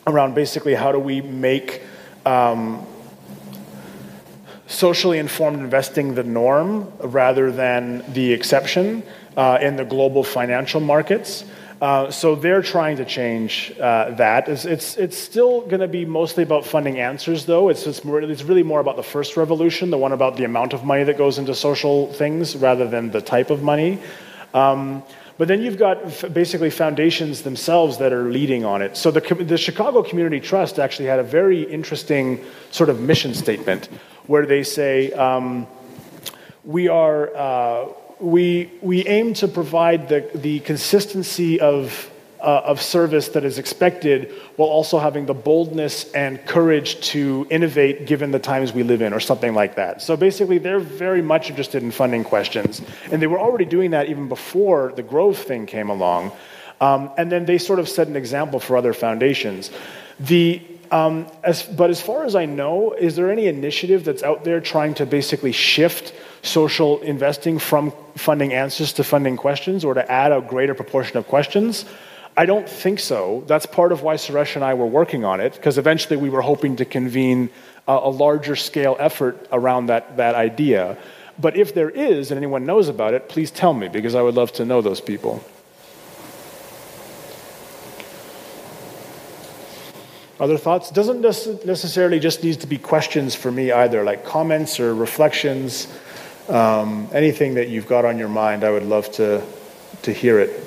Speaker 1: around basically how do we make um, socially informed investing the norm rather than the exception uh, in the global financial markets. Uh, so they're trying to change uh, that. It's, it's, it's still going to be mostly about funding answers, though. It's, just more, it's really more about the first revolution, the one about the amount of money that goes into social things rather than the type of money. Um, but then you've got f- basically foundations themselves that are leading on it. So the, the Chicago Community Trust actually had a very interesting sort of mission statement where they say, um, we are. Uh, we, we aim to provide the, the consistency of, uh, of service that is expected while also having the boldness and courage to innovate given the times we live in, or something like that. So basically, they're very much interested in funding questions. And they were already doing that even before the Grove thing came along. Um, and then they sort of set an example for other foundations. The, um, as, but as far as I know, is there any initiative that's out there trying to basically shift social investing from funding answers to funding questions or to add a greater proportion of questions? I don't think so. That's part of why Suresh and I were working on it, because eventually we were hoping to convene a, a larger scale effort around that, that idea. But if there is, and anyone knows about it, please tell me, because I would love to know those people. Other thoughts? Doesn't necessarily just need to be questions for me either, like comments or reflections. Um, anything that you've got on your mind, I would love to, to hear it.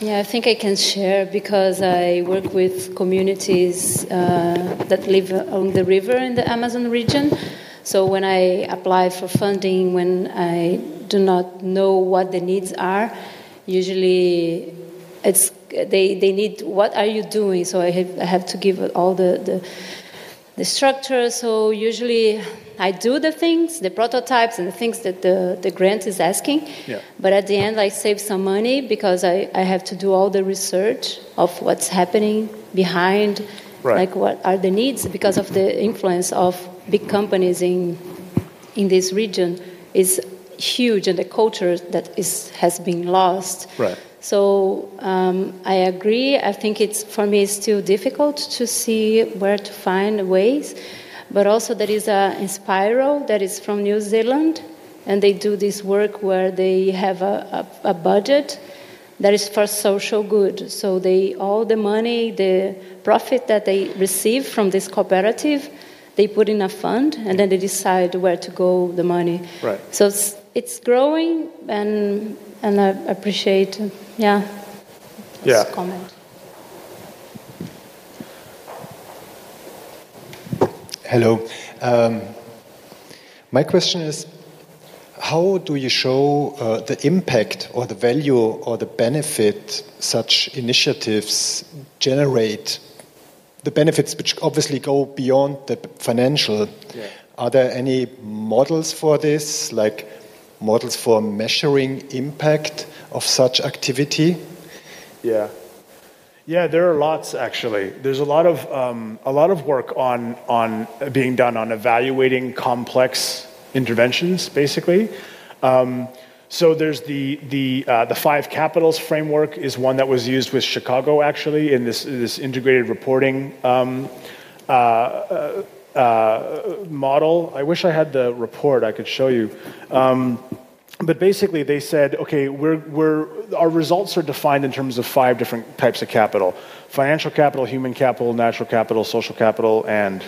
Speaker 11: Yeah, I think I can share because I work with communities uh, that live along the river in the Amazon region. So when I apply for funding, when I do not know what the needs are, usually it's they, they need what are you doing? So i have, I have to give all the, the, the structure. So usually i do the things the prototypes and the things that the, the grant is asking.
Speaker 1: Yeah.
Speaker 11: but at the end i save some money because I, I have to do all the research of what's happening behind
Speaker 1: right.
Speaker 11: like what are the needs because of the influence of big companies in in this region is huge and the culture that is has been lost.
Speaker 1: Right
Speaker 11: So um, I agree. I think it's for me it's still difficult to see where to find ways, but also there is a Enspiral that is from New Zealand, and they do this work where they have a, a, a budget that is for social good. So they all the money, the profit that they receive from this cooperative, they put in a fund, and then they decide where to go the money.
Speaker 1: Right.
Speaker 11: So it's, it's growing, and and I appreciate, yeah. this
Speaker 1: Yeah.
Speaker 11: Comment.
Speaker 12: Hello. Um, my question is how do you show uh, the impact or the value or the benefit such initiatives generate? The benefits, which obviously go beyond the financial.
Speaker 1: Yeah.
Speaker 12: Are there any models for this, like models for measuring impact of such activity?
Speaker 1: Yeah. Yeah, there are lots actually. There's a lot of um, a lot of work on on being done on evaluating complex interventions, basically. Um, so there's the the uh, the five capitals framework is one that was used with Chicago actually in this this integrated reporting um, uh, uh, model. I wish I had the report I could show you. Um, but basically, they said, okay, we're, we're, our results are defined in terms of five different types of capital financial capital, human capital, natural capital, social capital, and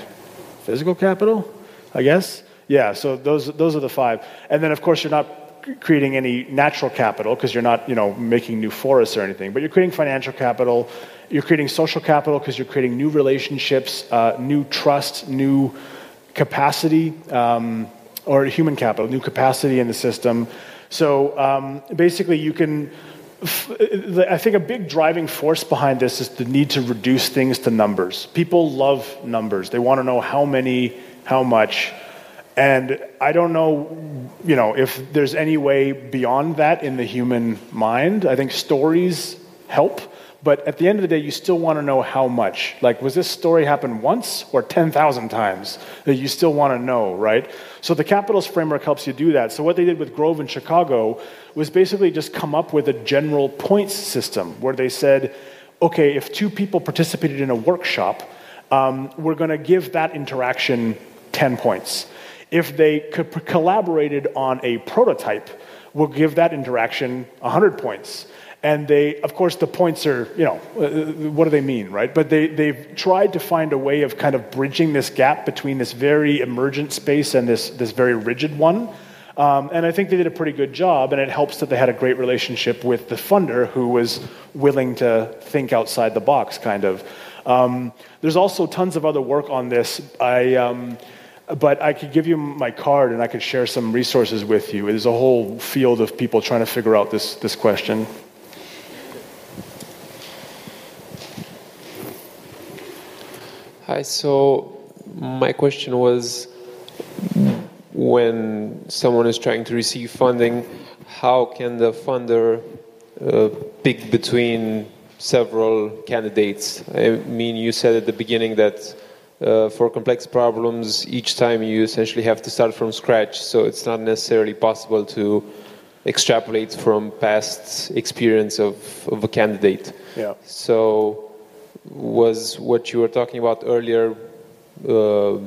Speaker 1: physical capital, I guess. Yeah, so those, those are the five. And then, of course, you're not creating any natural capital because you're not you know, making new forests or anything, but you're creating financial capital, you're creating social capital because you're creating new relationships, uh, new trust, new capacity. Um, or human capital, new capacity in the system. So um, basically, you can. I think a big driving force behind this is the need to reduce things to numbers. People love numbers. They want to know how many, how much. And I don't know, you know, if there's any way beyond that in the human mind. I think stories help, but at the end of the day, you still want to know how much. Like, was this story happen once or 10,000 times? That you still want to know, right? So the capitals framework helps you do that. So what they did with Grove in Chicago was basically just come up with a general points system where they said, okay, if two people participated in a workshop, um, we're going to give that interaction 10 points. If they collaborated on a prototype, we'll give that interaction 100 points. And they, of course, the points are, you know, uh, what do they mean, right? But they, they've tried to find a way of kind of bridging this gap between this very emergent space and this, this very rigid one. Um, and I think they did a pretty good job, and it helps that they had a great relationship with the funder who was willing to think outside the box, kind of. Um, there's also tons of other work on this. I, um, but I could give you my card and I could share some resources with you. There's a whole field of people trying to figure out this, this question.
Speaker 13: Hi, so my question was when someone is trying to receive funding, how can the funder uh, pick between several candidates? I mean, you said at the beginning that uh, for complex problems, each time you essentially have to start from scratch, so it's not necessarily possible to extrapolate from past experience of, of a candidate.
Speaker 1: Yeah.
Speaker 13: So was what you were talking about earlier. Uh,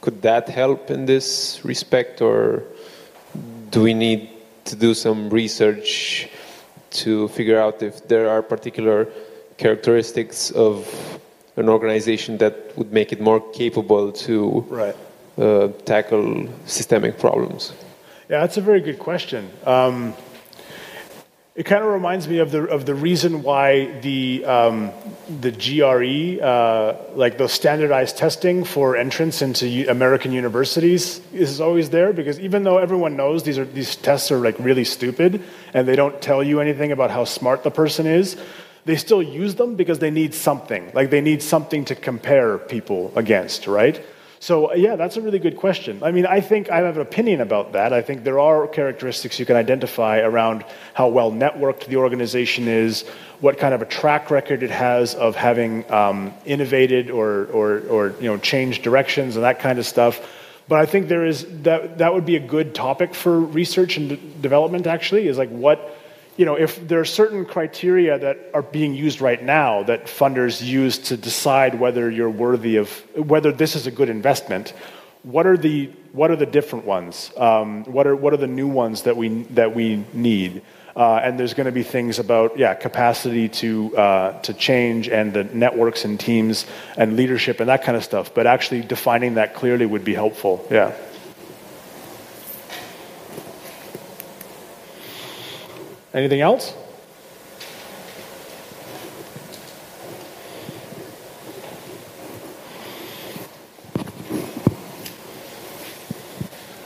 Speaker 13: could that help in this respect, or do we need to do some research to figure out if there are particular characteristics of an organization that would make it more capable to
Speaker 1: right.
Speaker 13: uh, tackle systemic problems?
Speaker 1: Yeah, that's a very good question. Um, it kind of reminds me of the of the reason why the um, the GRE, uh, like the standardized testing for entrance into U- American universities, is always there because even though everyone knows these are these tests are like really stupid and they don't tell you anything about how smart the person is, they still use them because they need something. Like they need something to compare people against, right? So, yeah, that's a really good question. I mean, I think I have an opinion about that. I think there are characteristics you can identify around how well networked the organization is, what kind of a track record it has of having um, innovated or, or, or you know, changed directions and that kind of stuff. But I think there is that, that would be a good topic for research and development, actually, is like what you know, if there are certain criteria that are being used right now that funders use to decide whether you're worthy of whether this is a good investment, what are the what are the different ones? Um, what are what are the new ones that we that we need? Uh, and there's going to be things about yeah capacity to uh, to change and the networks and teams and leadership and that kind of stuff. But actually defining that clearly would be helpful. Yeah. Anything else?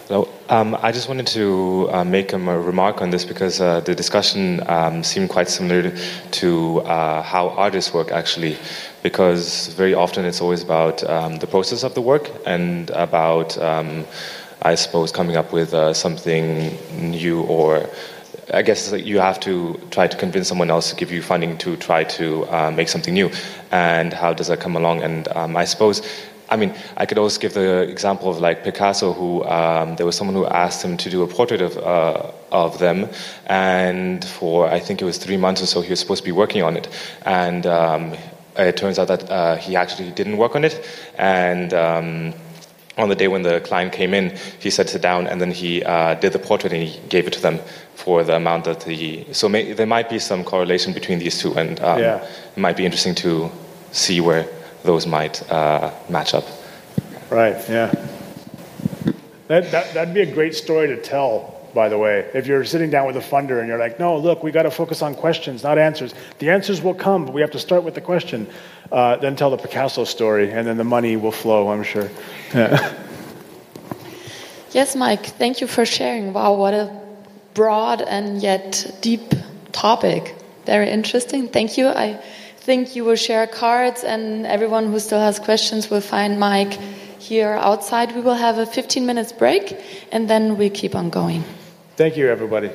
Speaker 14: Hello. Um, I just wanted to uh, make a remark on this because uh, the discussion um, seemed quite similar to uh, how artists work actually, because very often it's always about um, the process of the work and about, um, I suppose, coming up with uh, something new or I guess you have to try to convince someone else to give you funding to try to uh, make something new. And how does that come along? And um, I suppose, I mean, I could also give the example of like Picasso, who um, there was someone who asked him to do a portrait of uh, of them, and for I think it was three months or so, he was supposed to be working on it, and um, it turns out that uh, he actually didn't work on it, and um, on the day when the client came in, he sat it down and then he uh, did the portrait and he gave it to them for the amount that he. So may, there might be some correlation between these two, and um,
Speaker 1: Yeah.
Speaker 14: it might be interesting to see where those might uh, match up.
Speaker 1: Right, yeah. That, that, that'd be a great story to tell, by the way. If you're sitting down with a funder and you're like, no, look, we got to focus on questions, not answers. The answers will come, but we have to start with the question. Uh, then tell the Picasso story, and then the money will flow, I'm sure. Yeah.
Speaker 15: Yes, Mike, thank you for sharing. Wow, what a broad and yet deep topic. Very interesting. Thank you. I think you will share cards, and everyone who still has questions will find Mike here outside. We will have a 15 minutes break, and then we keep on going.
Speaker 1: Thank you, everybody.